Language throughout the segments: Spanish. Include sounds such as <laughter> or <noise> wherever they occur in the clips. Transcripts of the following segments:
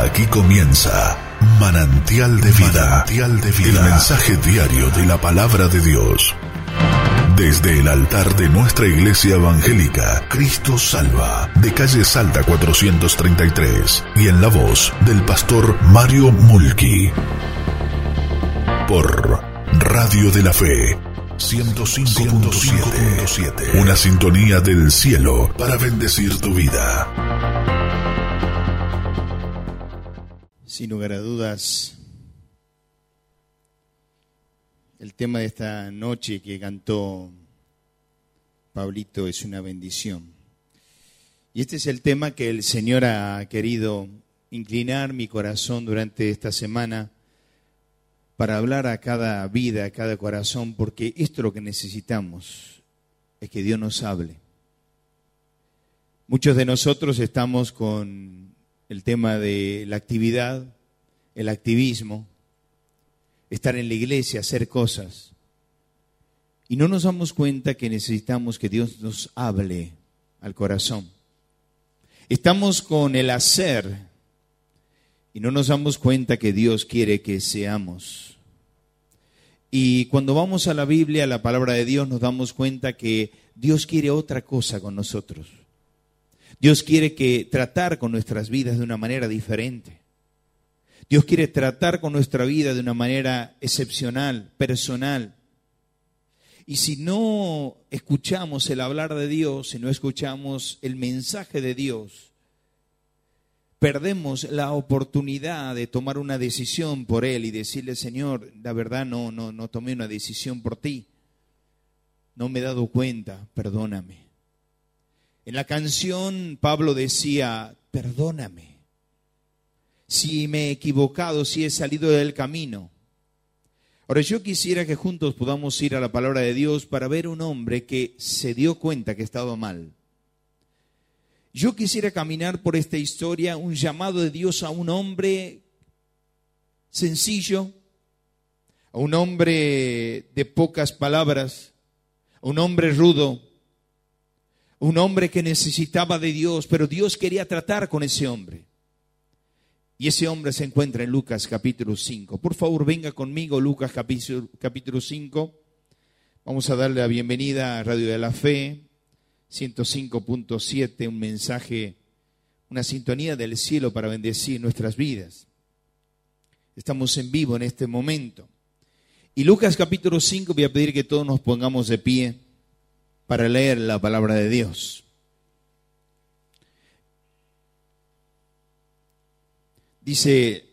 Aquí comienza Manantial de Vida. El mensaje diario de la palabra de Dios. Desde el altar de nuestra iglesia evangélica, Cristo Salva, de calle Salta 433, y en la voz del pastor Mario Mulki. Por Radio de la Fe 105.7. Una sintonía del cielo para bendecir tu vida. Sin lugar a dudas, el tema de esta noche que cantó Pablito es una bendición. Y este es el tema que el Señor ha querido inclinar mi corazón durante esta semana para hablar a cada vida, a cada corazón, porque esto es lo que necesitamos, es que Dios nos hable. Muchos de nosotros estamos con el tema de la actividad, el activismo, estar en la iglesia, hacer cosas. Y no nos damos cuenta que necesitamos que Dios nos hable al corazón. Estamos con el hacer y no nos damos cuenta que Dios quiere que seamos. Y cuando vamos a la Biblia, a la palabra de Dios, nos damos cuenta que Dios quiere otra cosa con nosotros. Dios quiere que tratar con nuestras vidas de una manera diferente. Dios quiere tratar con nuestra vida de una manera excepcional, personal. Y si no escuchamos el hablar de Dios, si no escuchamos el mensaje de Dios, perdemos la oportunidad de tomar una decisión por Él y decirle, Señor, la verdad no, no, no tomé una decisión por ti. No me he dado cuenta, perdóname. En la canción Pablo decía, perdóname si me he equivocado, si he salido del camino. Ahora yo quisiera que juntos podamos ir a la palabra de Dios para ver un hombre que se dio cuenta que estaba mal. Yo quisiera caminar por esta historia, un llamado de Dios a un hombre sencillo, a un hombre de pocas palabras, a un hombre rudo, un hombre que necesitaba de Dios, pero Dios quería tratar con ese hombre. Y ese hombre se encuentra en Lucas capítulo 5. Por favor, venga conmigo, Lucas capítulo, capítulo 5. Vamos a darle la bienvenida a Radio de la Fe, 105.7, un mensaje, una sintonía del cielo para bendecir nuestras vidas. Estamos en vivo en este momento. Y Lucas capítulo 5, voy a pedir que todos nos pongamos de pie para leer la palabra de Dios. Dice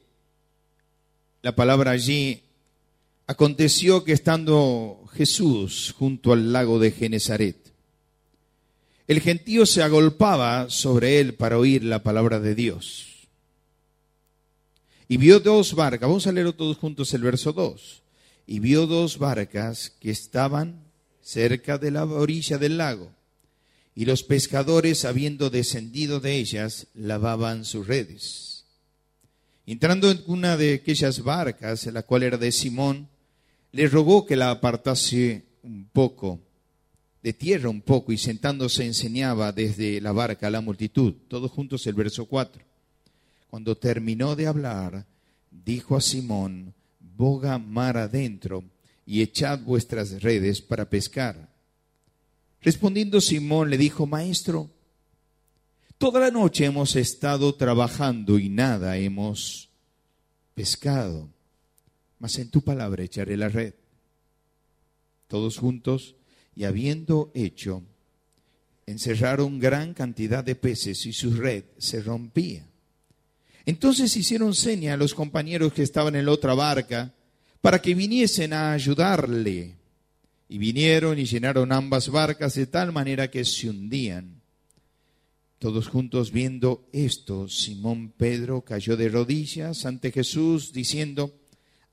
la palabra allí, aconteció que estando Jesús junto al lago de Genezaret, el gentío se agolpaba sobre él para oír la palabra de Dios. Y vio dos barcas, vamos a leerlo todos juntos el verso 2. Y vio dos barcas que estaban cerca de la orilla del lago. Y los pescadores, habiendo descendido de ellas, lavaban sus redes. Entrando en una de aquellas barcas, la cual era de Simón, le rogó que la apartase un poco, de tierra un poco, y sentándose enseñaba desde la barca a la multitud. Todos juntos el verso 4. Cuando terminó de hablar, dijo a Simón, boga mar adentro y echad vuestras redes para pescar. Respondiendo Simón le dijo, Maestro, Toda la noche hemos estado trabajando y nada hemos pescado, mas en tu palabra echaré la red. Todos juntos, y habiendo hecho, encerraron gran cantidad de peces y su red se rompía. Entonces hicieron seña a los compañeros que estaban en la otra barca para que viniesen a ayudarle. Y vinieron y llenaron ambas barcas de tal manera que se hundían. Todos juntos viendo esto, Simón Pedro cayó de rodillas ante Jesús diciendo,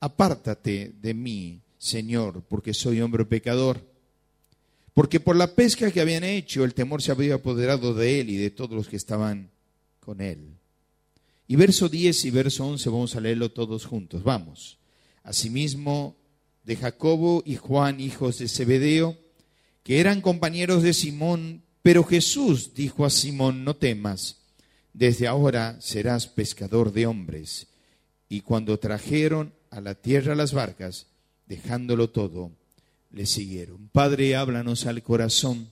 apártate de mí, Señor, porque soy hombre pecador. Porque por la pesca que habían hecho, el temor se había apoderado de él y de todos los que estaban con él. Y verso 10 y verso 11 vamos a leerlo todos juntos. Vamos. Asimismo, de Jacobo y Juan, hijos de Zebedeo, que eran compañeros de Simón, pero Jesús dijo a Simón, no temas, desde ahora serás pescador de hombres. Y cuando trajeron a la tierra las barcas, dejándolo todo, le siguieron. Padre, háblanos al corazón.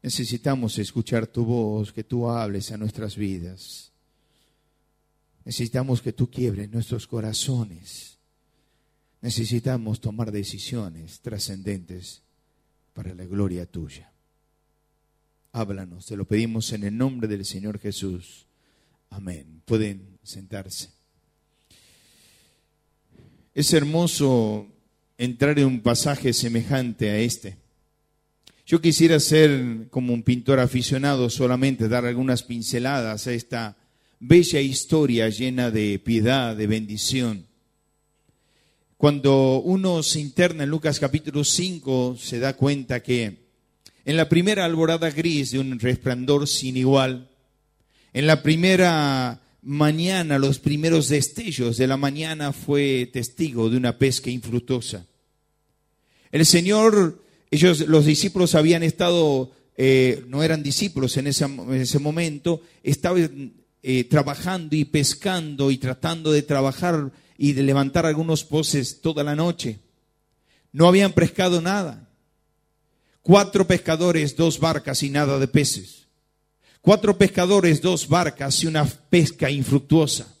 Necesitamos escuchar tu voz, que tú hables a nuestras vidas. Necesitamos que tú quiebres nuestros corazones. Necesitamos tomar decisiones trascendentes para la gloria tuya. Háblanos, te lo pedimos en el nombre del Señor Jesús. Amén. Pueden sentarse. Es hermoso entrar en un pasaje semejante a este. Yo quisiera ser como un pintor aficionado solamente, dar algunas pinceladas a esta bella historia llena de piedad, de bendición. Cuando uno se interna en Lucas capítulo 5, se da cuenta que en la primera alborada gris de un resplandor sin igual, en la primera mañana, los primeros destellos de la mañana fue testigo de una pesca infructuosa. El Señor, ellos, los discípulos habían estado, eh, no eran discípulos en ese, en ese momento, estaban eh, trabajando y pescando y tratando de trabajar y de levantar algunos poces toda la noche. No habían pescado nada. Cuatro pescadores, dos barcas y nada de peces. Cuatro pescadores, dos barcas y una pesca infructuosa.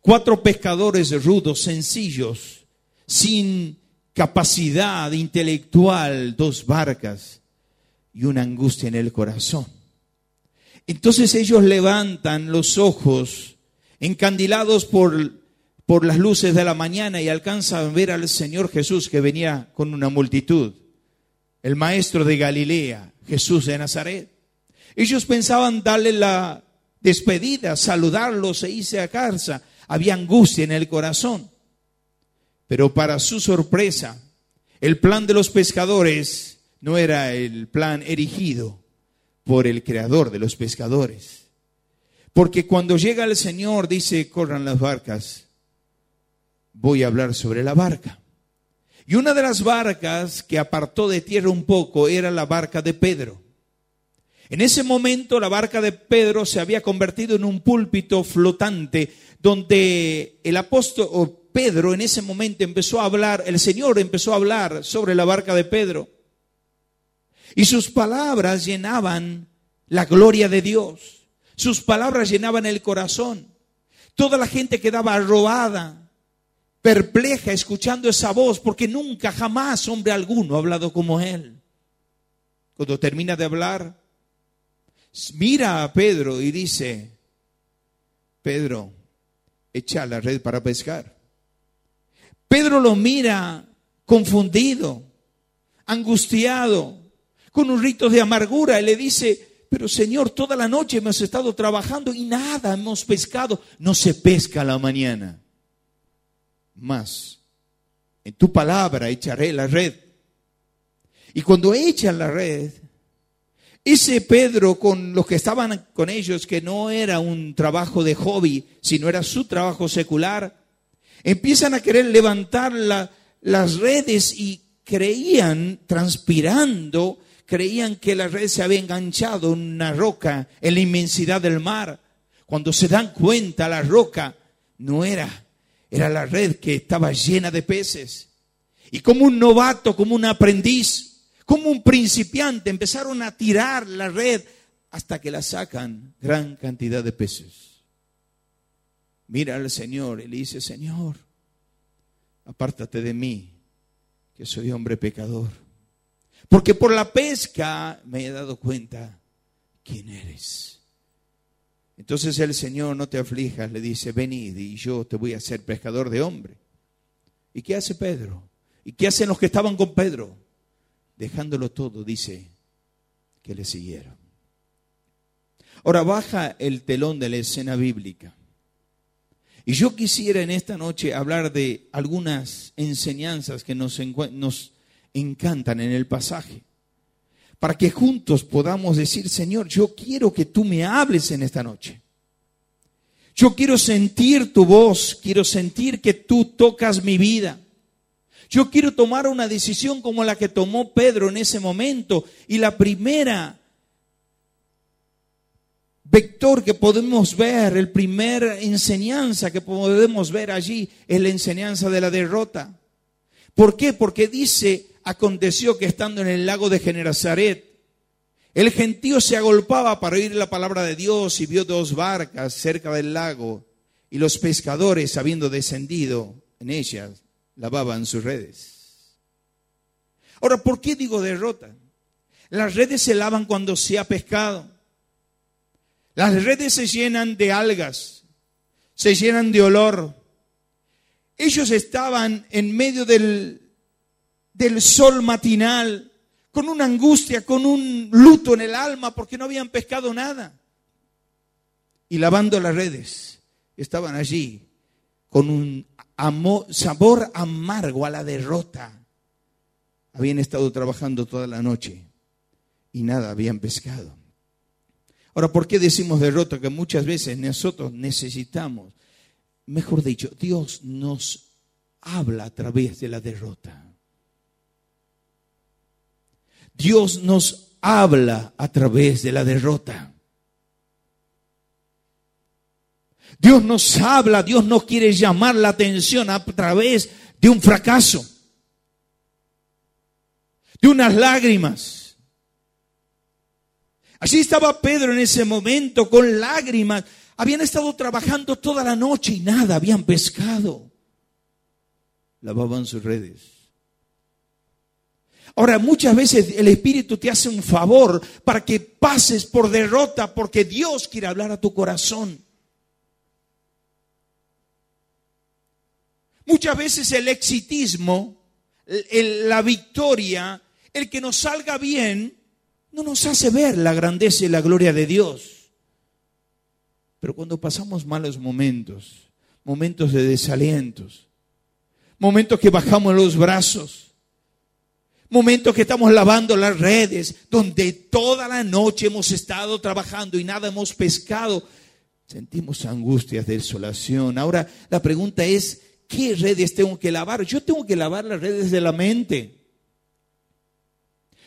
Cuatro pescadores rudos, sencillos, sin capacidad intelectual, dos barcas y una angustia en el corazón. Entonces ellos levantan los ojos, encandilados por, por las luces de la mañana y alcanzan a ver al Señor Jesús que venía con una multitud el maestro de Galilea, Jesús de Nazaret. Ellos pensaban darle la despedida, saludarlos e irse a casa. Había angustia en el corazón. Pero para su sorpresa, el plan de los pescadores no era el plan erigido por el creador de los pescadores. Porque cuando llega el Señor, dice, corran las barcas, voy a hablar sobre la barca. Y una de las barcas que apartó de tierra un poco era la barca de Pedro. En ese momento la barca de Pedro se había convertido en un púlpito flotante donde el apóstol Pedro en ese momento empezó a hablar, el Señor empezó a hablar sobre la barca de Pedro. Y sus palabras llenaban la gloria de Dios. Sus palabras llenaban el corazón. Toda la gente quedaba robada perpleja escuchando esa voz, porque nunca, jamás hombre alguno ha hablado como él. Cuando termina de hablar, mira a Pedro y dice, Pedro, echa la red para pescar. Pedro lo mira confundido, angustiado, con un rito de amargura y le dice, pero Señor, toda la noche hemos estado trabajando y nada hemos pescado. No se pesca la mañana más. En tu palabra echaré la red. Y cuando echan la red, ese Pedro con los que estaban con ellos, que no era un trabajo de hobby, sino era su trabajo secular, empiezan a querer levantar las redes y creían, transpirando, creían que la red se había enganchado en una roca en la inmensidad del mar. Cuando se dan cuenta, la roca no era era la red que estaba llena de peces. Y como un novato, como un aprendiz, como un principiante, empezaron a tirar la red hasta que la sacan gran cantidad de peces. Mira al Señor y le dice, Señor, apártate de mí, que soy hombre pecador. Porque por la pesca me he dado cuenta quién eres. Entonces el Señor, no te aflijas, le dice, venid y yo te voy a hacer pescador de hombre. ¿Y qué hace Pedro? ¿Y qué hacen los que estaban con Pedro? Dejándolo todo, dice, que le siguieron. Ahora baja el telón de la escena bíblica. Y yo quisiera en esta noche hablar de algunas enseñanzas que nos, nos encantan en el pasaje para que juntos podamos decir, Señor, yo quiero que tú me hables en esta noche. Yo quiero sentir tu voz, quiero sentir que tú tocas mi vida. Yo quiero tomar una decisión como la que tomó Pedro en ese momento. Y la primera vector que podemos ver, el primer enseñanza que podemos ver allí es la enseñanza de la derrota. ¿Por qué? Porque dice, aconteció que estando en el lago de Generazaret, el gentío se agolpaba para oír la palabra de Dios y vio dos barcas cerca del lago y los pescadores, habiendo descendido en ellas, lavaban sus redes. Ahora, ¿por qué digo derrota? Las redes se lavan cuando se ha pescado. Las redes se llenan de algas, se llenan de olor. Ellos estaban en medio del, del sol matinal, con una angustia, con un luto en el alma, porque no habían pescado nada. Y lavando las redes, estaban allí con un sabor amargo a la derrota. Habían estado trabajando toda la noche y nada habían pescado. Ahora, ¿por qué decimos derrota? Que muchas veces nosotros necesitamos, mejor dicho, Dios nos habla a través de la derrota. Dios nos habla a través de la derrota. Dios nos habla, Dios nos quiere llamar la atención a través de un fracaso, de unas lágrimas Allí estaba Pedro en ese momento con lágrimas. Habían estado trabajando toda la noche y nada, habían pescado. Lavaban sus redes. Ahora, muchas veces el Espíritu te hace un favor para que pases por derrota porque Dios quiere hablar a tu corazón. Muchas veces el exitismo, la victoria, el que nos salga bien, no nos hace ver la grandeza y la gloria de Dios. Pero cuando pasamos malos momentos, momentos de desalientos, momentos que bajamos los brazos, momentos que estamos lavando las redes, donde toda la noche hemos estado trabajando y nada hemos pescado, sentimos angustias, desolación. Ahora la pregunta es, ¿qué redes tengo que lavar? Yo tengo que lavar las redes de la mente.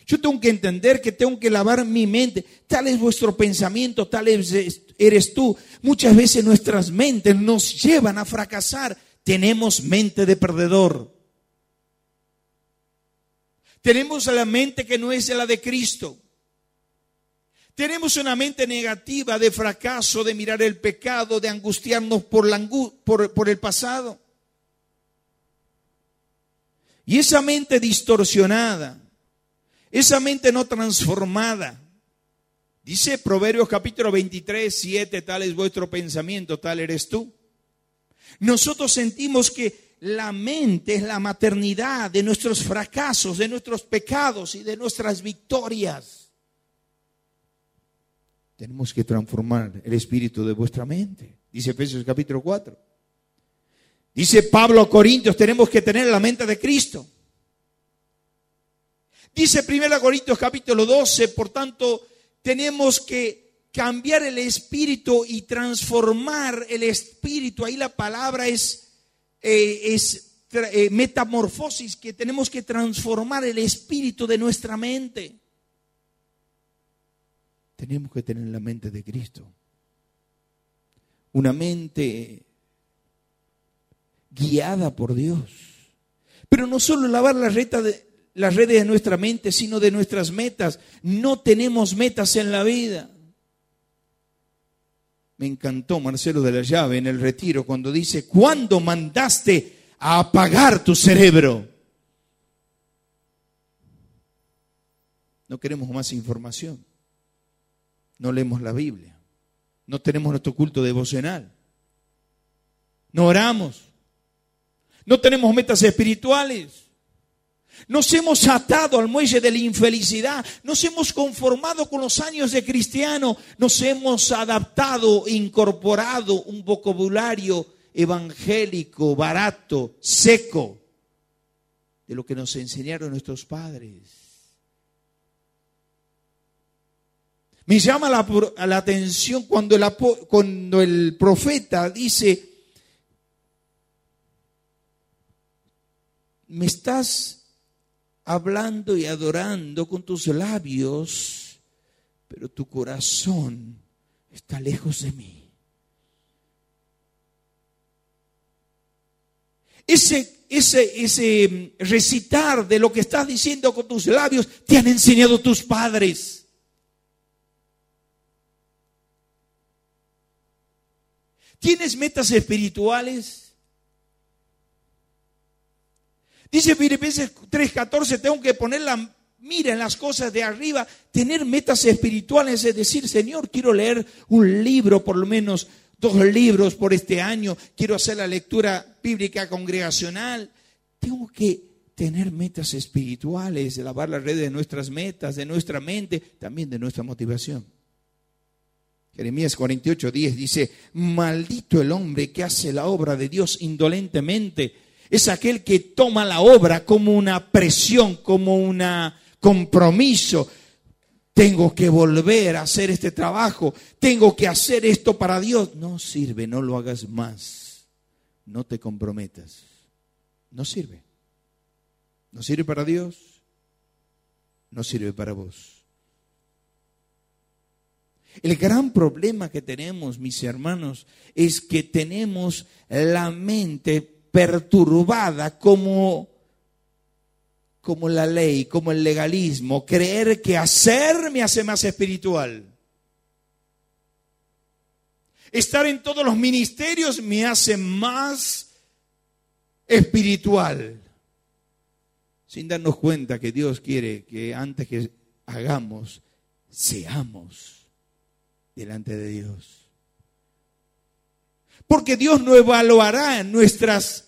Yo tengo que entender que tengo que lavar mi mente. Tal es vuestro pensamiento, tal eres tú. Muchas veces nuestras mentes nos llevan a fracasar. Tenemos mente de perdedor. Tenemos la mente que no es la de Cristo. Tenemos una mente negativa de fracaso, de mirar el pecado, de angustiarnos por, la por, por el pasado. Y esa mente distorsionada esa mente no transformada. Dice Proverbios capítulo 23, 7, tal es vuestro pensamiento, tal eres tú. Nosotros sentimos que la mente es la maternidad de nuestros fracasos, de nuestros pecados y de nuestras victorias. Tenemos que transformar el espíritu de vuestra mente. Dice Efesios capítulo 4. Dice Pablo a Corintios, tenemos que tener la mente de Cristo. Dice 1 Corintios capítulo 12, por tanto, tenemos que cambiar el espíritu y transformar el espíritu. Ahí la palabra es, eh, es eh, metamorfosis, que tenemos que transformar el espíritu de nuestra mente. Tenemos que tener la mente de Cristo. Una mente guiada por Dios. Pero no solo lavar la reta de, las redes de nuestra mente, sino de nuestras metas. No tenemos metas en la vida. Me encantó Marcelo de la Llave en el retiro cuando dice, ¿cuándo mandaste a apagar tu cerebro? No queremos más información. No leemos la Biblia. No tenemos nuestro culto devocional. No oramos. No tenemos metas espirituales. Nos hemos atado al muelle de la infelicidad, nos hemos conformado con los años de cristiano, nos hemos adaptado, incorporado un vocabulario evangélico, barato, seco, de lo que nos enseñaron nuestros padres. Me llama la, atención cuando el, cuando el profeta dice, me estás hablando y adorando con tus labios, pero tu corazón está lejos de mí. Ese, ese, ese mm, recitar de lo que estás diciendo con tus labios te han enseñado tus padres. ¿Tienes metas espirituales? Dice Filipenses 3:14, tengo que poner la mira en las cosas de arriba, tener metas espirituales, es decir, Señor, quiero leer un libro, por lo menos dos libros por este año, quiero hacer la lectura bíblica congregacional. Tengo que tener metas espirituales, lavar la red de nuestras metas, de nuestra mente, también de nuestra motivación. Jeremías 48, 10 dice, maldito el hombre que hace la obra de Dios indolentemente. Es aquel que toma la obra como una presión, como un compromiso. Tengo que volver a hacer este trabajo, tengo que hacer esto para Dios. No sirve, no lo hagas más. No te comprometas. No sirve. No sirve para Dios, no sirve para vos. El gran problema que tenemos, mis hermanos, es que tenemos la mente perturbada como, como la ley, como el legalismo, creer que hacer me hace más espiritual. Estar en todos los ministerios me hace más espiritual. Sin darnos cuenta que Dios quiere que antes que hagamos, seamos delante de Dios. Porque Dios no evaluará nuestras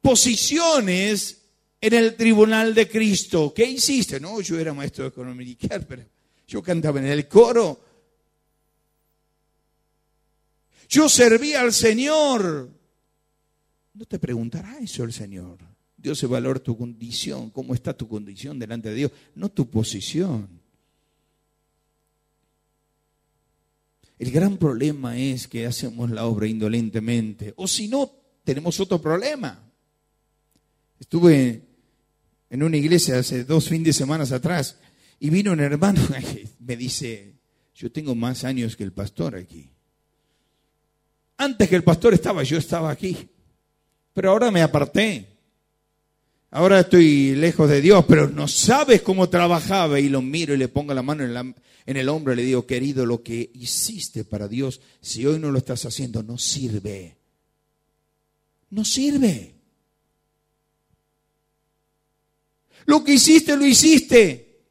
posiciones en el tribunal de Cristo. ¿Qué hiciste? No, yo era maestro de economía, pero yo cantaba en el coro. Yo servía al Señor. No te preguntará eso el Señor. Dios evaluará tu condición, cómo está tu condición delante de Dios, no tu posición. El gran problema es que hacemos la obra indolentemente. O si no, tenemos otro problema. Estuve en una iglesia hace dos fines de semana atrás y vino un hermano <laughs> y me dice, yo tengo más años que el pastor aquí. Antes que el pastor estaba, yo estaba aquí. Pero ahora me aparté. Ahora estoy lejos de Dios, pero no sabes cómo trabajaba y lo miro y le pongo la mano en, el hombro y le digo, querido, lo que hiciste para Dios, si hoy no lo estás haciendo, no sirve. No sirve. Lo que hiciste, lo hiciste.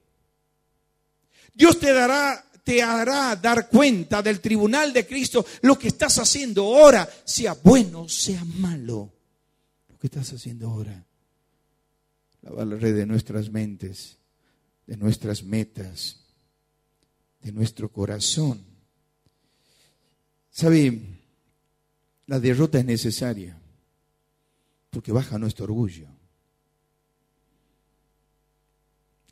Dios te dará, te hará dar cuenta del tribunal de Cristo lo que estás haciendo ahora, sea bueno, sea malo. Lo que estás haciendo ahora lavar la red de nuestras mentes, de nuestras metas, de nuestro corazón. ¿Sabe? La derrota es necesaria porque baja nuestro orgullo.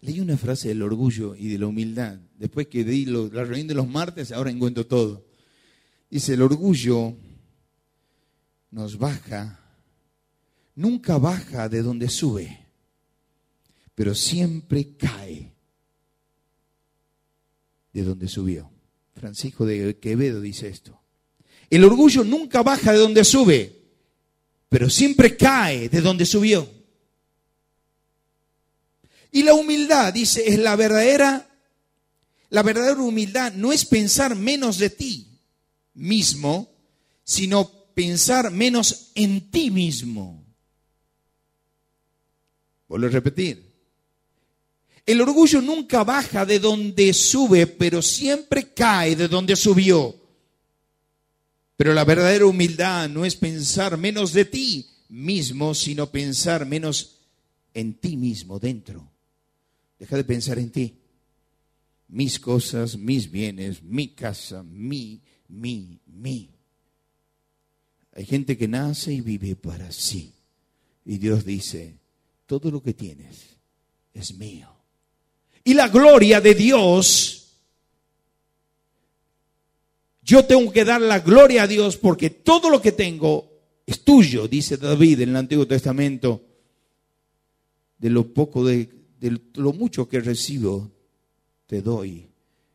Leí una frase del orgullo y de la humildad. Después que di la reunión de los martes, ahora encuentro todo. Dice, el orgullo nos baja, nunca baja de donde sube pero siempre cae de donde subió. Francisco de Quevedo dice esto. El orgullo nunca baja de donde sube, pero siempre cae de donde subió. Y la humildad, dice, es la verdadera, la verdadera humildad no es pensar menos de ti mismo, sino pensar menos en ti mismo. Vuelvo a repetir. El orgullo nunca baja de donde sube, pero siempre cae de donde subió. Pero la verdadera humildad no es pensar menos de ti mismo, sino pensar menos en ti mismo dentro. Deja de pensar en ti. Mis cosas, mis bienes, mi casa, mi, mi, mi. Hay gente que nace y vive para sí. Y Dios dice, todo lo que tienes es mío y la gloria de Dios, yo tengo que dar la gloria a Dios porque todo lo que tengo es tuyo, dice David en el Antiguo Testamento. De lo poco, de, de lo mucho que recibo, te doy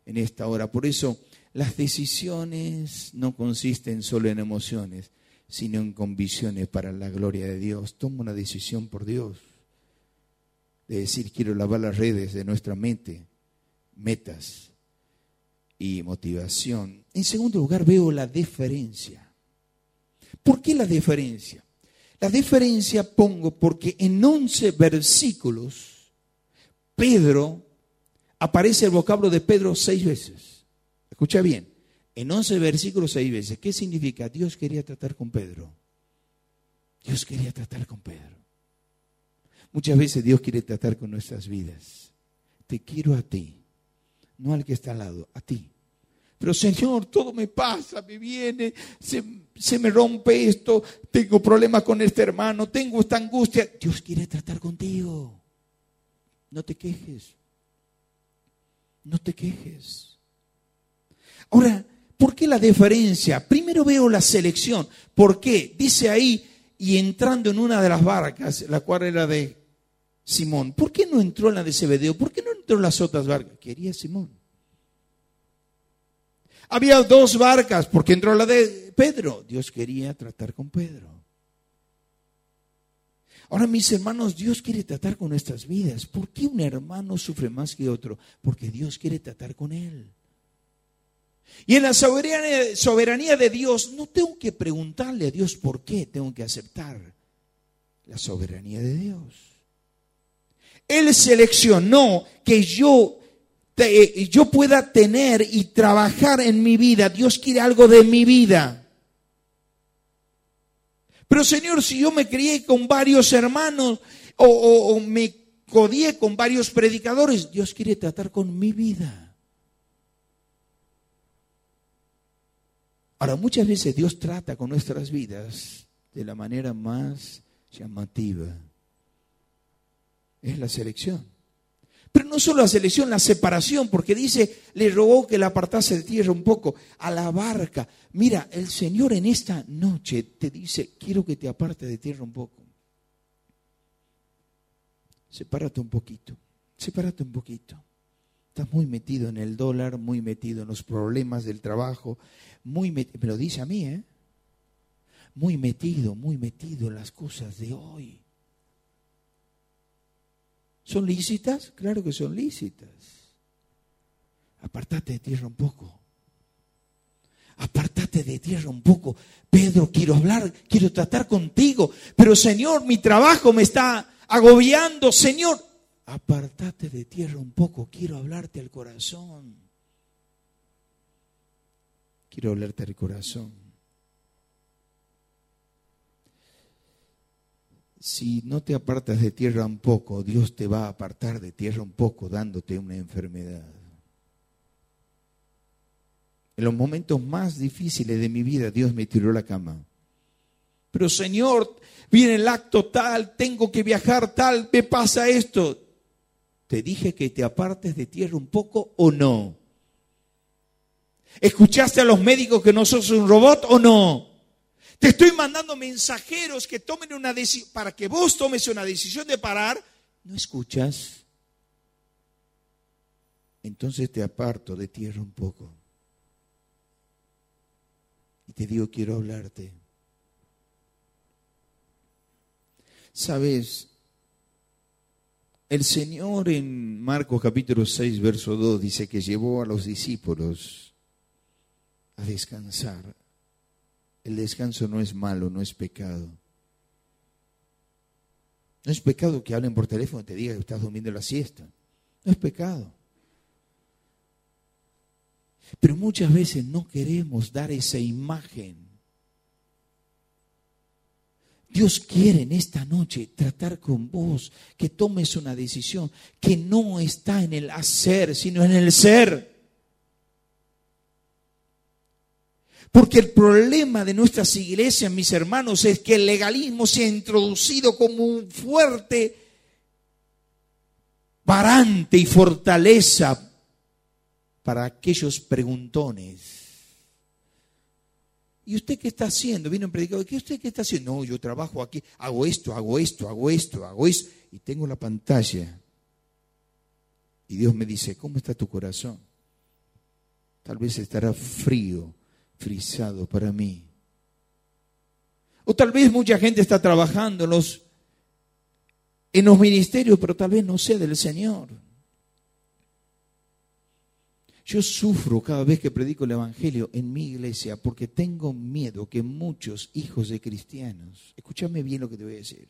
en esta hora. Por eso las decisiones no consisten solo en emociones, sino en convicciones para la gloria de Dios. Toma una decisión por Dios de decir quiero lavar las redes de nuestra mente, metas y motivación. En segundo lugar veo la deferencia. ¿Por qué la deferencia? La deferencia pongo porque en 11 versículos Pedro aparece el vocablo de Pedro seis veces. Escucha bien, en 11 versículos seis veces. ¿Qué significa? Dios quería tratar con Pedro. Dios quería tratar con Pedro. Muchas veces Dios quiere tratar con nuestras vidas. Te quiero a ti, no al que está al lado, a ti. Pero Señor, todo me pasa, me viene, se, se me rompe esto, tengo problemas con este hermano, tengo esta angustia. Dios quiere tratar contigo. No te quejes. No te quejes. Ahora, ¿por qué la deferencia? Primero veo la selección. ¿Por qué? Dice ahí, y entrando en una de las barcas, la cual era de Simón, ¿por qué no entró en la de Zebedeo? ¿Por qué no entró en las otras barcas? Quería Simón. Había dos barcas, ¿por qué entró la de Pedro? Dios quería tratar con Pedro. Ahora, mis hermanos, Dios quiere tratar con nuestras vidas. ¿Por qué un hermano sufre más que otro? Porque Dios quiere tratar con él. Y en la soberanía de Dios, no tengo que preguntarle a Dios por qué, tengo que aceptar la soberanía de Dios. Él seleccionó que yo, yo pueda tener y trabajar en mi vida. Dios quiere algo de mi vida. Pero Señor, si yo me crié con varios hermanos o, me codié con varios predicadores, Dios quiere tratar con mi vida. Ahora, muchas veces Dios trata con nuestras vidas de la manera más llamativa. Es la selección. Pero no solo la selección, la separación, porque dice, le rogó que la apartase de tierra un poco, a la barca. Mira, el Señor en esta noche te dice, quiero que te aparte de tierra un poco. Sepárate un poquito, sepárate un poquito. Estás muy metido en el dólar, muy metido en los problemas del trabajo, muy me lo dice a mí, ¿eh? Muy metido, muy metido en las cosas de hoy. ¿Son lícitas? Claro que son lícitas. Apartate de tierra un poco. Apartate de tierra un poco. Pedro, quiero hablar, quiero tratar contigo. Pero Señor, mi trabajo me está agobiando. Señor, apartate de tierra un poco. Quiero hablarte al corazón. Quiero hablarte al corazón. Si no te apartas de tierra un poco, Dios te va a apartar de tierra un poco dándote una enfermedad. En los momentos más difíciles de mi vida, Dios me tiró la cama. Pero Señor, viene el acto tal, tengo que viajar tal, me pasa esto. ¿Te dije que te apartes de tierra un poco o no? ¿Escuchaste a los médicos que no sos un robot o no? Te estoy mandando mensajeros que tomen una decisión, para que vos tomes una decisión de parar, no escuchas. Entonces te aparto de tierra un poco. Y te digo, quiero hablarte. Sabes, el Señor en Marcos capítulo 6, verso 2 dice que llevó a los discípulos a descansar el descanso no es malo, no es pecado. No es pecado que hablen por teléfono y te digan que estás durmiendo la siesta. No es pecado. Pero muchas veces no queremos dar esa imagen. Dios quiere en esta noche tratar con vos, que tomes una decisión que no está en el hacer, sino en el ser. Porque el problema de nuestras iglesias, mis hermanos, es que el legalismo se ha introducido como un fuerte parante y fortaleza para aquellos preguntones. ¿Y usted qué está haciendo? Viene un predicador, ¿qué usted qué está haciendo? No, yo trabajo aquí, hago esto, hago esto, hago esto, hago esto, y tengo la pantalla. Y Dios me dice, ¿cómo está tu corazón? tal vez estará frío, frisado para mí. O tal vez mucha gente está trabajando en los, en los ministerios, pero tal vez no sea del Señor. Yo sufro cada vez que predico el Evangelio en mi iglesia porque tengo miedo que muchos hijos de cristianos, escúchame bien lo que te voy a decir,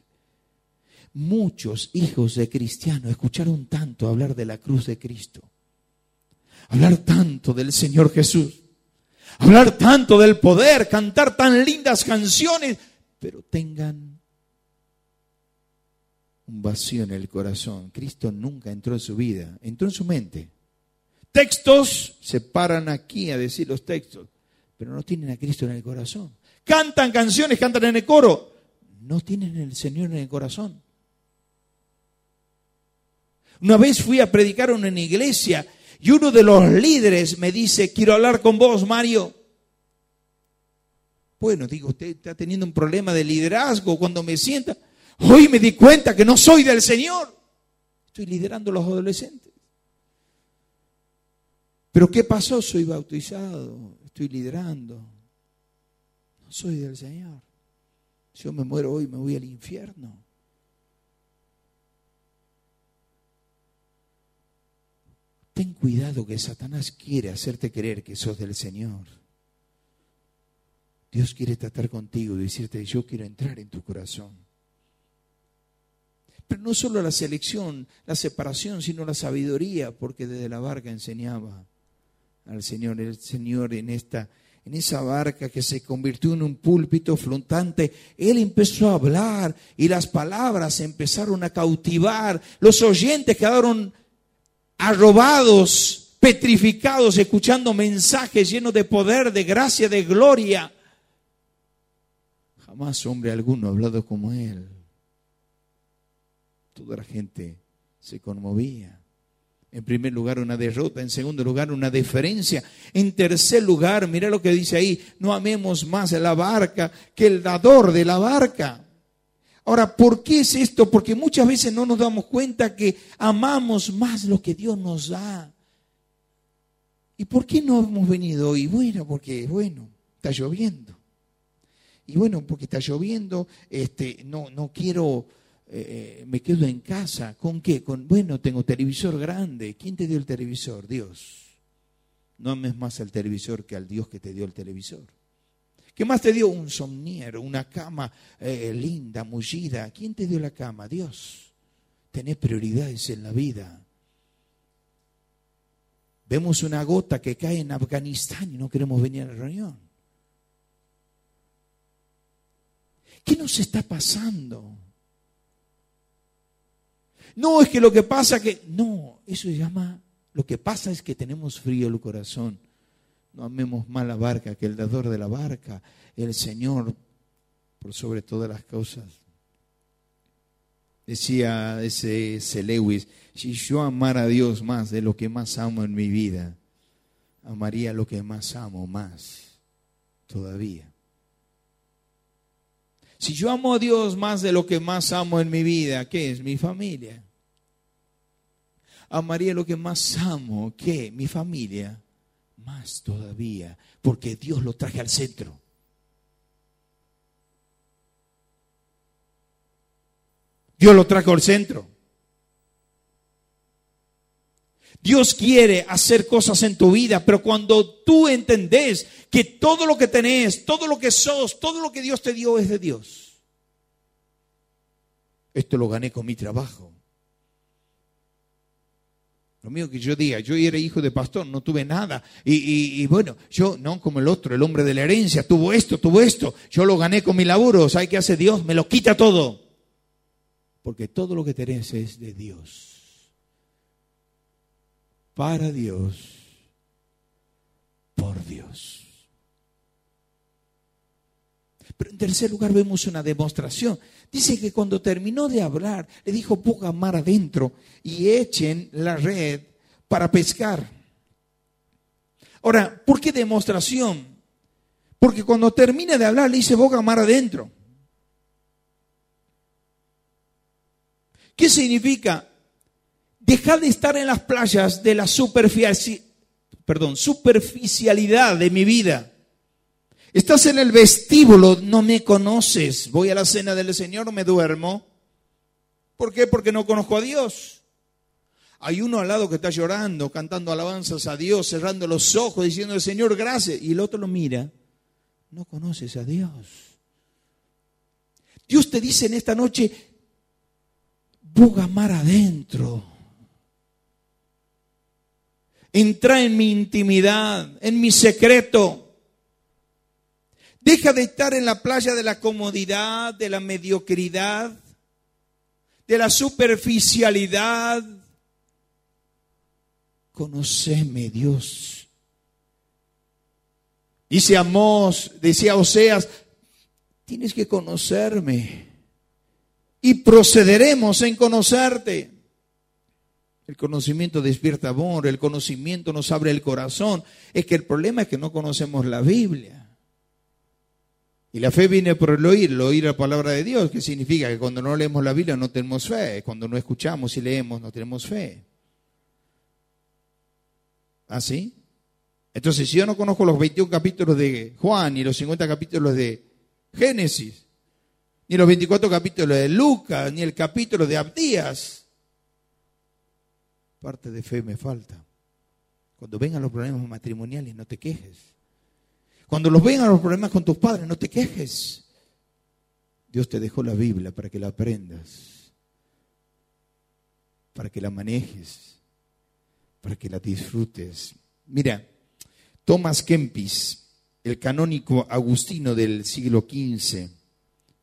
muchos hijos de cristianos escucharon tanto hablar de la cruz de Cristo, hablar tanto del Señor Jesús, hablar tanto del poder, cantar tan lindas canciones, pero tengan un vacío en el corazón. Cristo nunca entró en su vida, entró en su mente. Textos se paran aquí a decir los textos, pero no tienen a Cristo en el corazón. Cantan canciones, cantan en el coro, no tienen el Señor en el corazón. Una vez fui a predicar en una iglesia y uno de los líderes me dice, quiero hablar con vos, Mario. Bueno, digo, usted está teniendo un problema de liderazgo cuando me sienta. Hoy me di cuenta que no soy del Señor. Estoy liderando a los adolescentes. Pero ¿qué pasó? Soy bautizado, estoy liderando. No soy del Señor. Si yo me muero hoy, me voy al infierno. Ten cuidado que Satanás quiere hacerte creer que sos del Señor. Dios quiere tratar contigo y decirte, yo quiero entrar en tu corazón. Pero no solo la selección, la separación, sino la sabiduría, porque desde la barca enseñaba al Señor, el Señor en esta en esa barca que se convirtió en un púlpito flotante, él empezó a hablar y las palabras empezaron a cautivar. Los oyentes quedaron arrobados, petrificados, escuchando mensajes llenos de poder, de gracia, de gloria. Jamás hombre alguno ha hablado como él. Toda la gente se conmovía. En primer lugar, una derrota. En segundo lugar, una diferencia. En tercer lugar, mira lo que dice ahí, no amemos más la barca que el dador de la barca. Ahora, ¿por qué es esto? Porque muchas veces no nos damos cuenta que amamos más lo que Dios nos da. ¿Y por qué no hemos venido hoy? Bueno, porque, bueno, está lloviendo. Y bueno, porque está lloviendo, este, no, no quiero, eh, me quedo en casa. ¿Con qué? Con, bueno, tengo televisor grande. ¿Quién te dio el televisor? Dios. No ames más al televisor que al Dios que te dio el televisor. ¿Qué más te dio? Un somniero, una cama eh, linda, mullida. ¿Quién te dio la cama? Dios. Tenés prioridades en la vida. Vemos una gota que cae en Afganistán y no queremos venir a la reunión. ¿Qué nos está pasando? No, es que lo que pasa que... No, eso se llama... Lo que pasa es que tenemos frío el corazón. No amemos más la barca que el dador de la barca, el Señor, por sobre todas las cosas. Decía ese, ese Lewis, si yo amara a Dios más de lo que más amo en mi vida, amaría lo que más amo más todavía. Si yo amo a Dios más de lo que más amo en mi vida, ¿qué es? Mi familia. Amaría lo que más amo, ¿qué? Mi familia más todavía, porque Dios lo traje al centro. Dios lo trajo al centro. Dios quiere hacer cosas en tu vida, pero cuando tú entendés que todo lo que tenés, todo lo que sos, todo lo que Dios te dio es de Dios. Esto lo gané con mi trabajo. Lo mío que yo diga, yo era hijo de pastor, no tuve nada. Y, bueno, yo no como el otro, el hombre de la herencia, tuvo esto, tuvo esto. Yo lo gané con mi laburo. ¿Sabe qué hace Dios? Me lo quita todo. Porque todo lo que tenés es de Dios. Para Dios. Por Dios. Pero en tercer lugar vemos una demostración. Dice que cuando terminó de hablar, le dijo, pongan mar adentro y echen la red para pescar. Ahora, ¿por qué demostración? Porque cuando termina de hablar, le dice, boga mar adentro. ¿Qué significa? Dejar de estar en las playas de la superficialidad de mi vida. Estás en el vestíbulo, no me conoces. Voy a la cena del Señor, me duermo. ¿Por qué? Porque no conozco a Dios. Hay uno al lado que está llorando, cantando alabanzas a Dios, cerrando los ojos, diciendo, Señor, gracias. Y el otro lo mira. No conoces a Dios. Dios te dice en esta noche, boga mar adentro. Entra en mi intimidad, en mi secreto. Deja de estar en la playa de la comodidad, de la mediocridad, de la superficialidad. Conoceme, Dios. Dice Amós, decía Oseas, tienes que conocerme y procederemos en conocerte. El conocimiento despierta amor, el conocimiento nos abre el corazón. Es que el problema es que no conocemos la Biblia. Y la fe viene por el oír, el oír la palabra de Dios, que significa que cuando no leemos la Biblia no tenemos fe, cuando no escuchamos y leemos no tenemos fe. ¿Ah, Entonces, si yo no conozco los 21 capítulos de Juan y los 50 capítulos de Génesis, ni los 24 capítulos de Lucas, ni el capítulo de Abdías, parte de fe me falta. Cuando vengan los problemas matrimoniales, no te quejes. Cuando los vengan los problemas con tus padres, no te quejes. Dios te dejó la Biblia para que la aprendas, para que la manejes, para que la disfrutes. Mira, Thomas Kempis, el canónico agustino del siglo XV,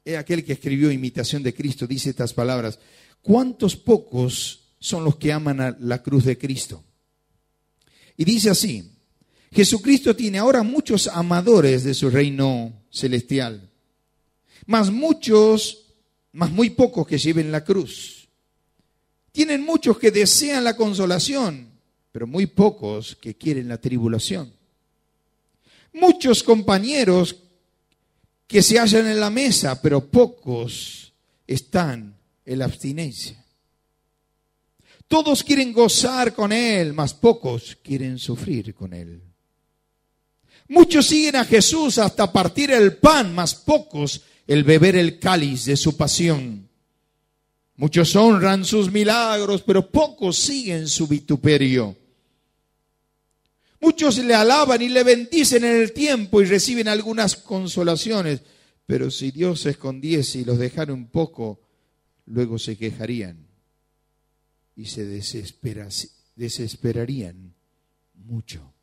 es aquel que escribió Imitación de Cristo, dice estas palabras, ¿cuántos pocos son los que aman a la cruz de Cristo? Y dice así, Jesucristo tiene ahora muchos amadores de su reino celestial, más muchos, más muy pocos que lleven la cruz. Tienen muchos que desean la consolación, pero muy pocos que quieren la tribulación. Muchos compañeros que se hallan en la mesa, pero pocos están en la abstinencia. Todos quieren gozar con Él, mas pocos quieren sufrir con Él. Muchos siguen a Jesús hasta partir el pan, más pocos el beber el cáliz de su pasión. Muchos honran sus milagros, pero pocos siguen su vituperio. Muchos le alaban y le bendicen en el tiempo y reciben algunas consolaciones, pero si Dios se escondiese y los dejara un poco, luego se quejarían y se desesperarían mucho.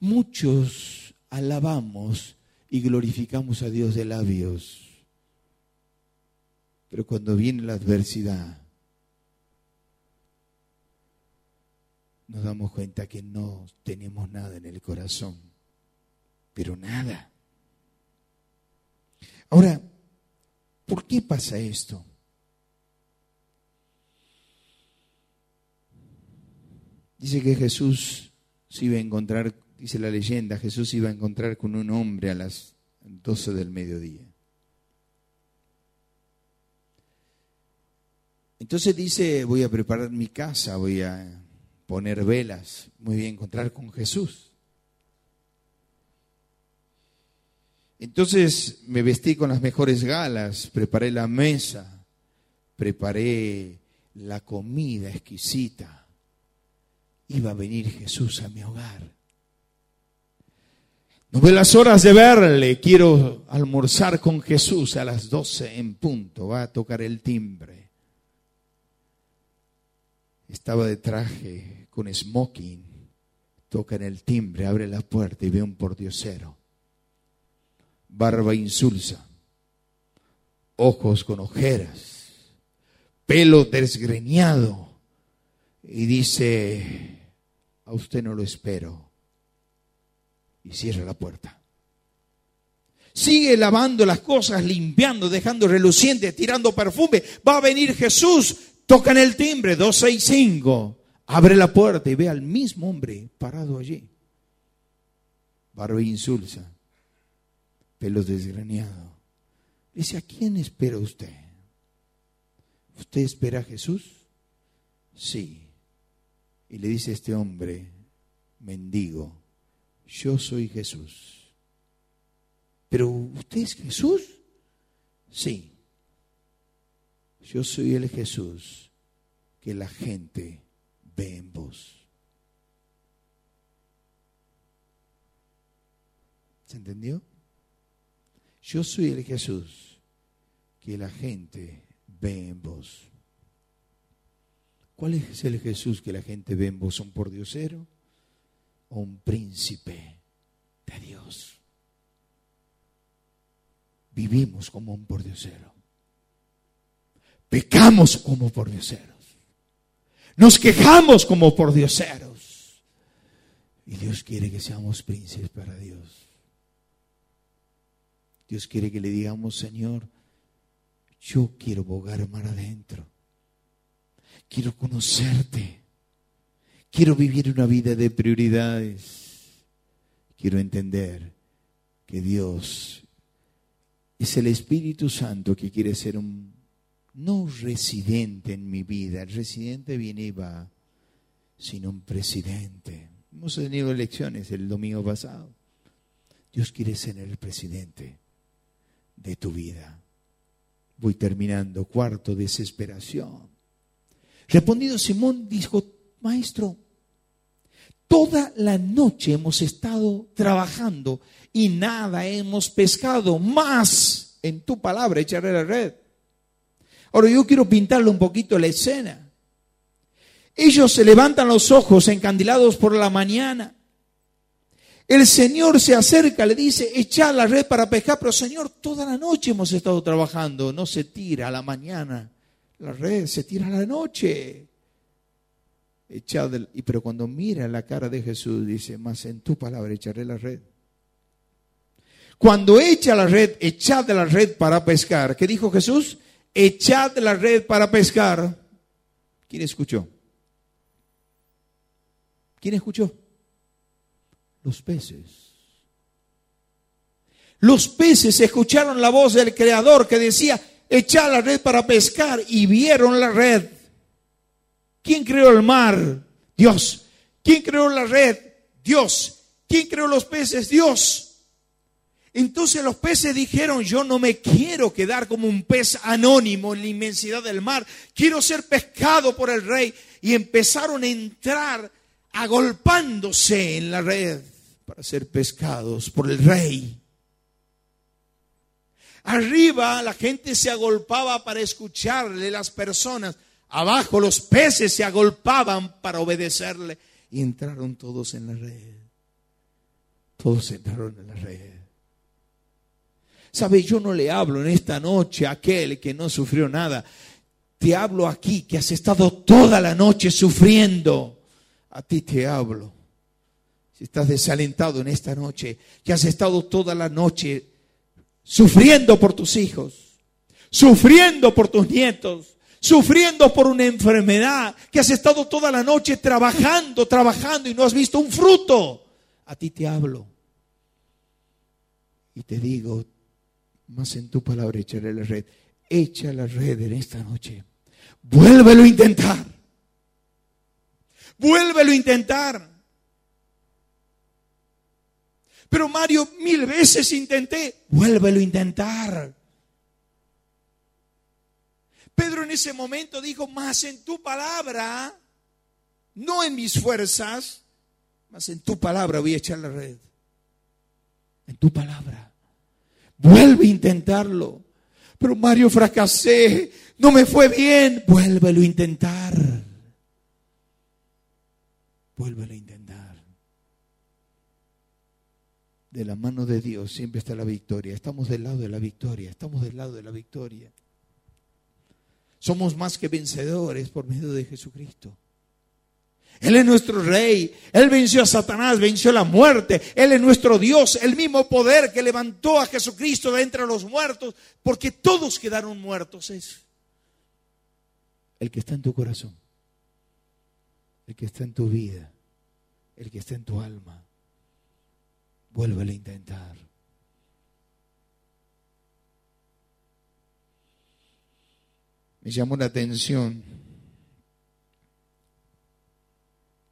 Muchos alabamos y glorificamos a Dios de labios, pero cuando viene la adversidad, nos damos cuenta que no tenemos nada en el corazón, pero nada. Ahora, ¿por qué pasa esto? Dice que Jesús se iba a encontrar dice la leyenda, Jesús iba a encontrar con un hombre a las 12 del mediodía. Entonces dice, voy a preparar mi casa, voy a poner velas, me voy a encontrar con Jesús. Entonces me vestí con las mejores galas, preparé la mesa, preparé la comida exquisita. Iba a venir Jesús a mi hogar. No ve las horas de verle. Quiero almorzar con Jesús a las 12 en punto. Va a tocar el timbre. Estaba de traje con smoking. Toca en el timbre, abre la puerta y ve un pordiosero. Barba insulsa. Ojos con ojeras. Pelo desgreñado. Y dice, a usted no lo espero y cierra la puerta. Sigue lavando las cosas, limpiando, dejando reluciente, tirando perfume. Va a venir Jesús, toca en el timbre, 265. Abre la puerta y ve al mismo hombre parado allí. Barba insulsa, pelo desgraneado. Dice, ¿a quién espera usted? ¿Usted espera a Jesús? Sí. Y le dice a este hombre, mendigo, yo soy Jesús. ¿Pero usted es Jesús? Sí. Yo soy el Jesús que la gente ve en vos. ¿Se entendió? Yo soy el Jesús que la gente ve en vos. ¿Cuál es el Jesús que la gente ve en vos? ¿Un pordiosero o un príncipe de Dios? Vivimos como un pordiosero. Pecamos como pordioseros. Nos quejamos como pordioseros. Y Dios quiere que seamos príncipes para Dios. Dios quiere que le digamos, Señor, yo quiero bogar mar adentro. Quiero conocerte. Quiero vivir una vida de prioridades. Quiero entender que Dios es el Espíritu Santo que quiere ser un no residente en mi vida. El residente viene y va, sino un presidente. Hemos tenido elecciones el domingo pasado. Dios quiere ser el presidente de tu vida. Voy terminando. Cuarto, desesperación. Respondido Simón, dijo, maestro, toda la noche hemos estado trabajando y nada hemos pescado, más en tu palabra echaré la red. Ahora yo quiero pintarle un poquito la escena. Ellos se levantan los ojos encandilados por la mañana el Señor se acerca, le dice, echa la red para pescar, pero Señor, toda la noche hemos estado trabajando, no se tira a la mañana, la red se tira a la noche. Echad y pero cuando mira la cara de Jesús dice, más en tu palabra echaré la red. Cuando echa la red, echad la red para pescar. ¿Qué dijo Jesús? Echad la red para pescar. ¿Quién escuchó? ¿Quién escuchó? los peces. Los peces escucharon la voz del Creador que decía, echa la red para pescar y vieron la red. ¿Quién creó el mar? Dios. ¿Quién creó la red? Dios. ¿Quién creó los peces? Dios. Entonces los peces dijeron, yo no me quiero quedar como un pez anónimo en la inmensidad del mar, quiero ser pescado por el rey. Y empezaron a entrar agolpándose en la red para ser pescados por el rey. Arriba la gente se agolpaba para escucharle las personas. Abajo los peces se agolpaban para obedecerle. Y entraron todos en la red. Todos entraron en la red. ¿Sabe? Yo no le hablo en esta noche a aquel que no sufrió nada. Te hablo aquí que has estado toda la noche sufriendo. A ti te hablo si estás desalentado en esta noche, que has estado toda la noche sufriendo por tus hijos, sufriendo por tus nietos, sufriendo por una enfermedad, que has estado toda la noche trabajando, trabajando y no has visto un fruto, a ti te hablo. Y te digo, más en tu palabra echaré la red. Echa la red en esta noche. Vuélvelo a intentar. Vuélvelo a intentar. Pero Mario, mil veces intenté, vuélvelo a intentar. Pedro en ese momento dijo, más en tu palabra, no en mis fuerzas, más en tu palabra voy a echar la red. En tu palabra. Vuelve a intentarlo. Pero Mario, fracasé, no me fue bien, vuélvelo a intentar. Vuélvelo a intentar de la mano de Dios siempre está la victoria. Estamos del lado de la victoria, estamos del lado de la victoria. Somos más que vencedores por medio de Jesucristo. Él es nuestro rey. Él venció a Satanás, venció la muerte. Él es nuestro Dios, el mismo poder que levantó a Jesucristo de entre los muertos, porque todos quedaron muertos. Es el que está en tu corazón, el que está en tu vida, el que está en tu alma vuélvelo a intentar. Me llamó la atención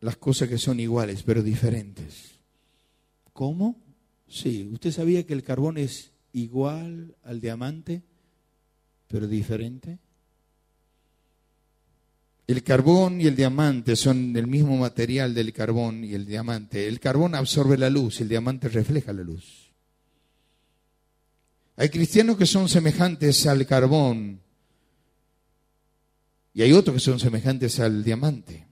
las cosas que son iguales, pero diferentes. ¿Cómo? Sí, ¿usted sabía que el carbón es igual al diamante, pero diferente? El carbón y el diamante son del mismo material del carbón y el diamante. El carbón absorbe la luz, el diamante refleja la luz. Hay cristianos que son semejantes al carbón y hay otros que son semejantes al diamante.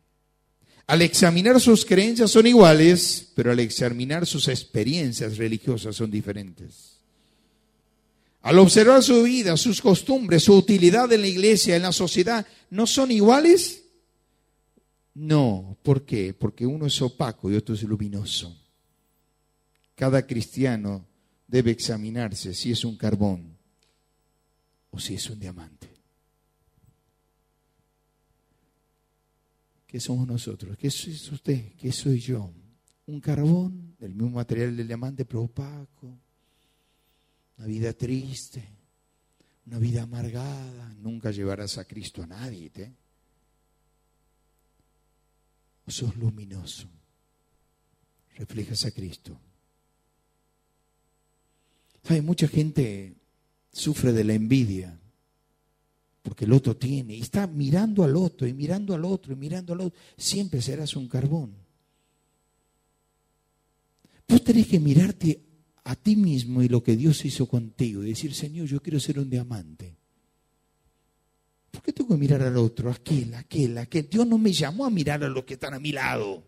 Al examinar sus creencias son iguales, pero al examinar sus experiencias religiosas son diferentes. Al observar su vida, sus costumbres, su utilidad en la iglesia, en la sociedad, ¿no son iguales? No. ¿Por qué? Porque uno es opaco y otro es luminoso. Cada cristiano debe examinarse si es un carbón o si es un diamante. ¿Qué somos nosotros? ¿Qué es usted? ¿Qué soy yo? Un carbón del mismo material del diamante, pero opaco. Una vida triste, una vida amargada. Nunca llevarás a Cristo a nadie. ¿te? O sos luminoso. Reflejas a Cristo. Hay mucha gente sufre de la envidia porque el otro tiene, y está mirando al otro, y mirando al otro, y mirando al otro, siempre serás un carbón. Vos tenés que mirarte a ti mismo y lo que Dios hizo contigo, y decir, Señor, yo quiero ser un diamante. ¿Por qué tengo que mirar al otro, aquel, aquel, aquel? Dios no me llamó a mirar a los que están a mi lado.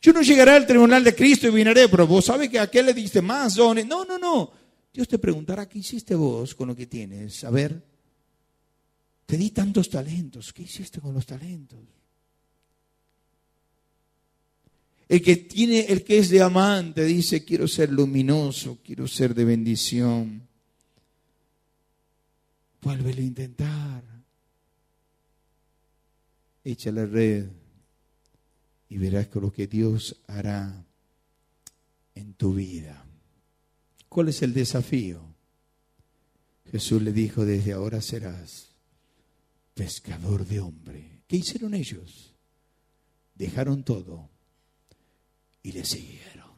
Yo no llegaré al tribunal de Cristo y vinaré, pero vos sabes que a aquel le diste más dones. No, no, no. Dios te preguntará, ¿qué hiciste vos con lo que tienes? A ver, te di tantos talentos, ¿qué hiciste con los talentos? El que tiene, el que es diamante dice, quiero ser luminoso, quiero ser de bendición. Vuélvelo a intentar. Echa la red y verás con lo que Dios hará en tu vida. ¿Cuál es el desafío? Jesús le dijo, desde ahora serás pescador de hombre. ¿Qué hicieron ellos? Dejaron todo y le siguieron.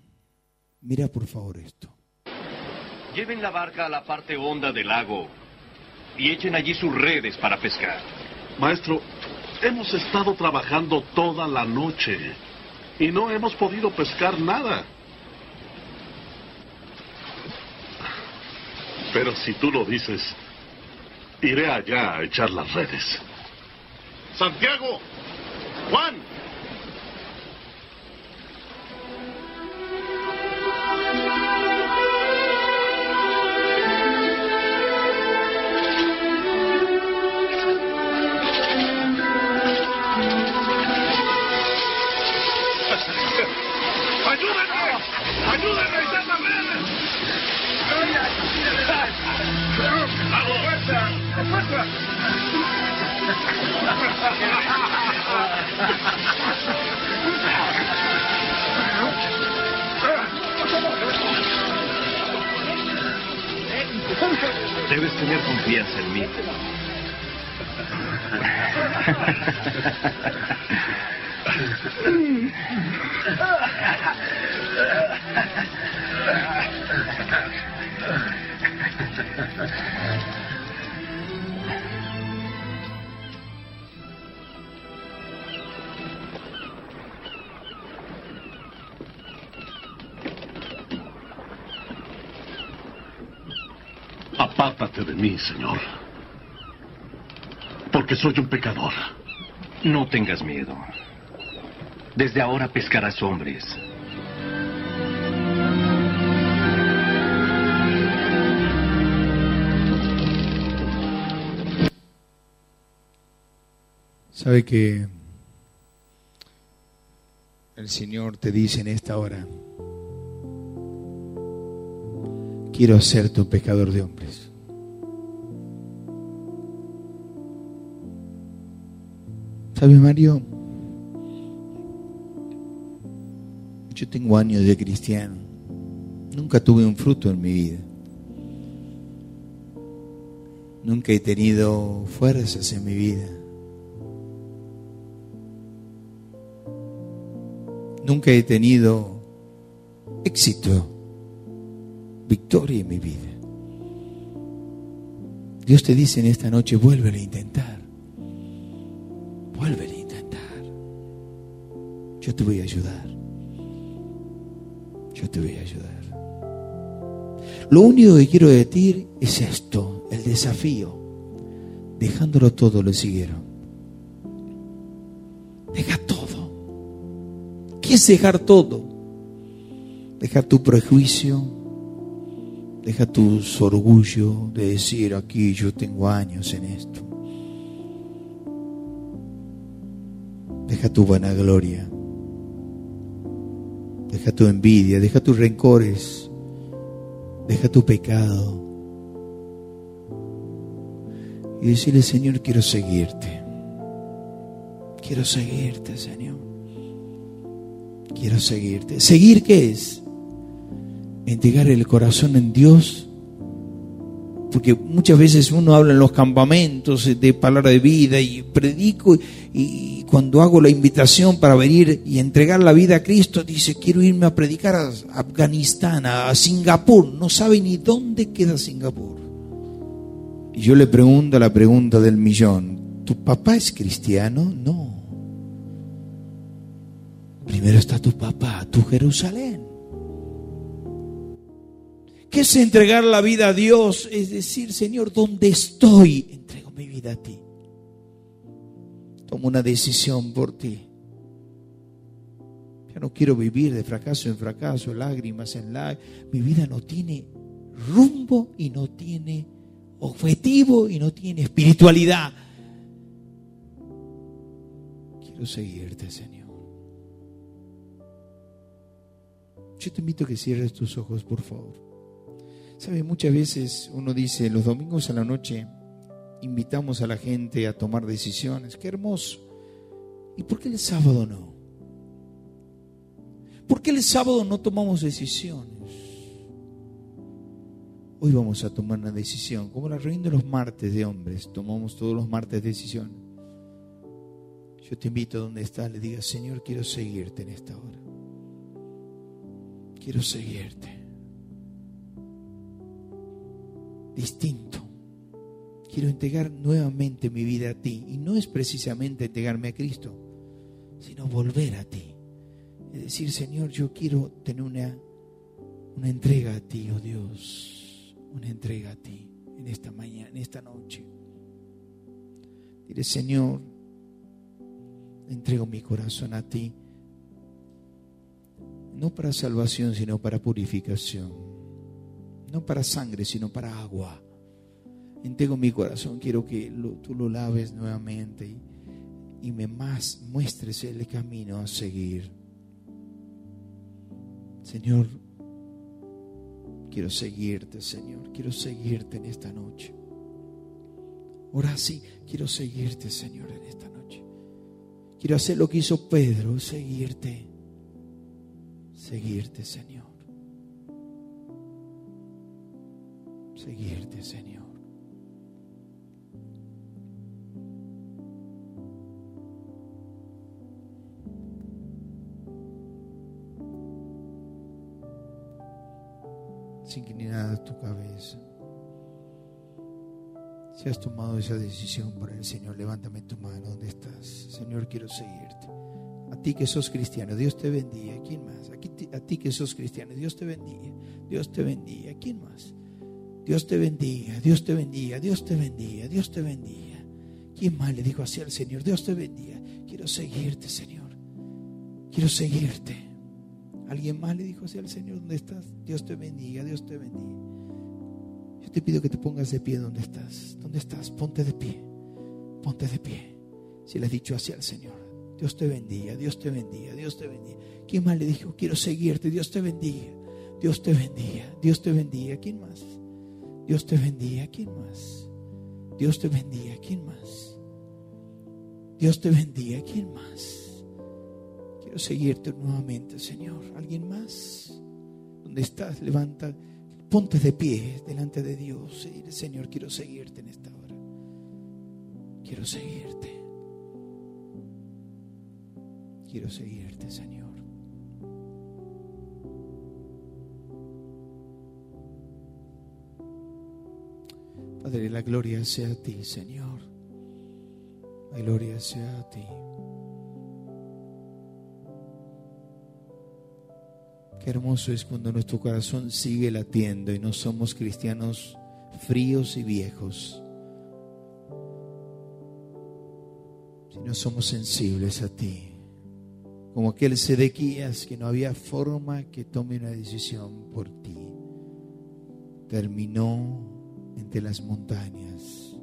Mira por favor esto. Lleven la barca a la parte honda del lago y echen allí sus redes para pescar. Maestro, hemos estado trabajando toda la noche y no hemos podido pescar nada. Pero si tú lo dices, iré allá a echar las redes. Santiago, Juan. Debes tener confianza en mí. <laughs> Apártate de mí, Señor. Porque soy un pecador. No tengas miedo. Desde ahora pescarás hombres. ¿Sabe que el Señor te dice en esta hora, quiero ser tu pecador de hombres? ¿Sabe, Mario? Yo tengo años de cristiano. Nunca tuve un fruto en mi vida. Nunca he tenido fuerzas en mi vida. Nunca he tenido éxito, victoria en mi vida. Dios te dice en esta noche, vuelve a intentar. Vuelve a intentar. Yo te voy a ayudar. Yo te voy a ayudar. Lo único que quiero decir es esto, el desafío. Dejándolo todo lo siguieron. Deja todo. ¿Qué es dejar todo? Dejar tu prejuicio, deja tu orgullo de decir aquí yo tengo años en esto. Deja tu vanagloria, deja tu envidia, deja tus rencores, Deja tu pecado. Y decirle, Señor, quiero seguirte. Quiero seguirte, Señor. Quiero seguirte. ¿Seguir qué es? Entregar el corazón en Dios porque muchas veces uno habla en los campamentos de palabra de vida y predico y cuando hago la invitación para venir y entregar la vida a Cristo, dice, quiero irme a predicar a Afganistán, a Singapur, no sabe ni dónde queda Singapur. Y yo le pregunto la pregunta del millón, ¿tu papá es cristiano? No. Primero está tu papá, tu Jerusalén. ¿Qué es entregar la vida a Dios? Es decir, Señor, ¿dónde estoy? Entrego mi vida a ti. Tomo una decisión por ti. Ya no quiero vivir de fracaso en fracaso, lágrimas en lágrimas. Mi vida no tiene rumbo y no tiene objetivo y no tiene espiritualidad. Quiero seguirte, Señor. Yo te invito a que cierres tus ojos, por favor. ¿Sabe? Muchas veces uno dice, los domingos a la noche invitamos a la gente a tomar decisiones. Qué hermoso. ¿Y por qué el sábado no? ¿Por qué el sábado no tomamos decisiones? Hoy vamos a tomar una decisión, como la reunión de los martes de hombres, tomamos todos los martes decisión. Yo te invito a donde estás, le digas, Señor, quiero seguirte en esta hora. Quiero seguirte. Distinto. Quiero entregar nuevamente mi vida a ti. Y no es precisamente entregarme a Cristo, sino volver a ti. Es decir, Señor, yo quiero tener una, una entrega a ti, oh Dios. Una entrega a ti en esta mañana, en esta noche. Dile, Señor, entrego mi corazón a ti. No para salvación, sino para purificación no para sangre, sino para agua. Entrego mi corazón, quiero que tú lo laves nuevamente y, me más muestres el camino a seguir. Señor, quiero seguirte, Señor, quiero seguirte en esta noche. Ahora sí, quiero seguirte, Señor, en esta noche. Quiero hacer lo que hizo Pedro, seguirte, seguirte, Señor. Seguirte, Señor. Sin inclinada tu cabeza. Si has tomado esa decisión por el Señor, levántame tu mano donde estás. Señor, quiero seguirte. A ti que sos cristiano, Dios te bendiga. ¿Quién más? a ti que sos cristiano, Dios te bendiga. Dios te bendiga. ¿Quién más? Dios te bendiga, Dios te bendiga, Dios te bendiga, Dios te bendiga. ¿Quién más le dijo así al Señor? Dios te bendiga. Quiero seguirte, Señor. Quiero seguirte. ¿Alguien más le dijo así al Señor? ¿Dónde estás? Dios te bendiga, Dios te bendiga. Yo te pido que te pongas de pie donde estás. ¿Dónde estás? Ponte de pie. Ponte de pie. Si le has dicho así al Señor. Dios te bendiga, Dios te bendiga, Dios te bendiga. ¿Quién más le dijo? Quiero seguirte, Dios te bendiga. Dios te bendiga, Dios te bendiga. ¿Quién más? Dios te bendiga. ¿Quién más? Dios te bendiga. ¿Quién más? Dios te bendiga. ¿Quién más? Quiero seguirte nuevamente, Señor. ¿Alguien más? ¿Dónde estás? Levanta, ponte de pie delante de Dios y dile, Señor, quiero seguirte en esta hora. Quiero seguirte. Quiero seguirte, Señor. Padre, la gloria sea a ti, Señor. La gloria sea a ti. Qué hermoso es cuando nuestro corazón sigue latiendo y no somos cristianos fríos y viejos, sino somos sensibles a ti. Como aquel Sedequías que no había forma que tome una decisión por ti. Terminó entre las montañas,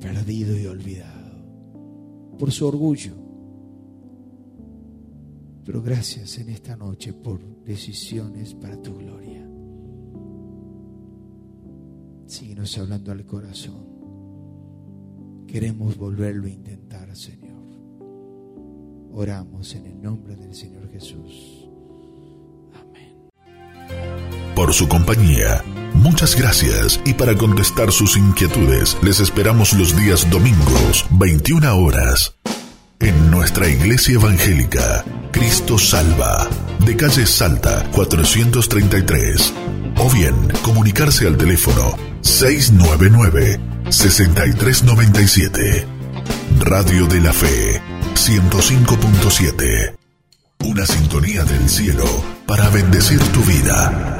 perdido y olvidado por su orgullo pero gracias en esta noche por decisiones para tu gloria. Síguenos hablando al corazón. Queremos volverlo a intentar, Señor. Oramos en el nombre del Señor Jesús. Por su compañía, muchas gracias y para contestar sus inquietudes les esperamos los días domingos, 21 horas, en nuestra iglesia evangélica Cristo Salva, de calle Salta 433. O bien comunicarse al teléfono 699-6397. Radio de la Fe 105.7. Una sintonía del cielo para bendecir tu vida.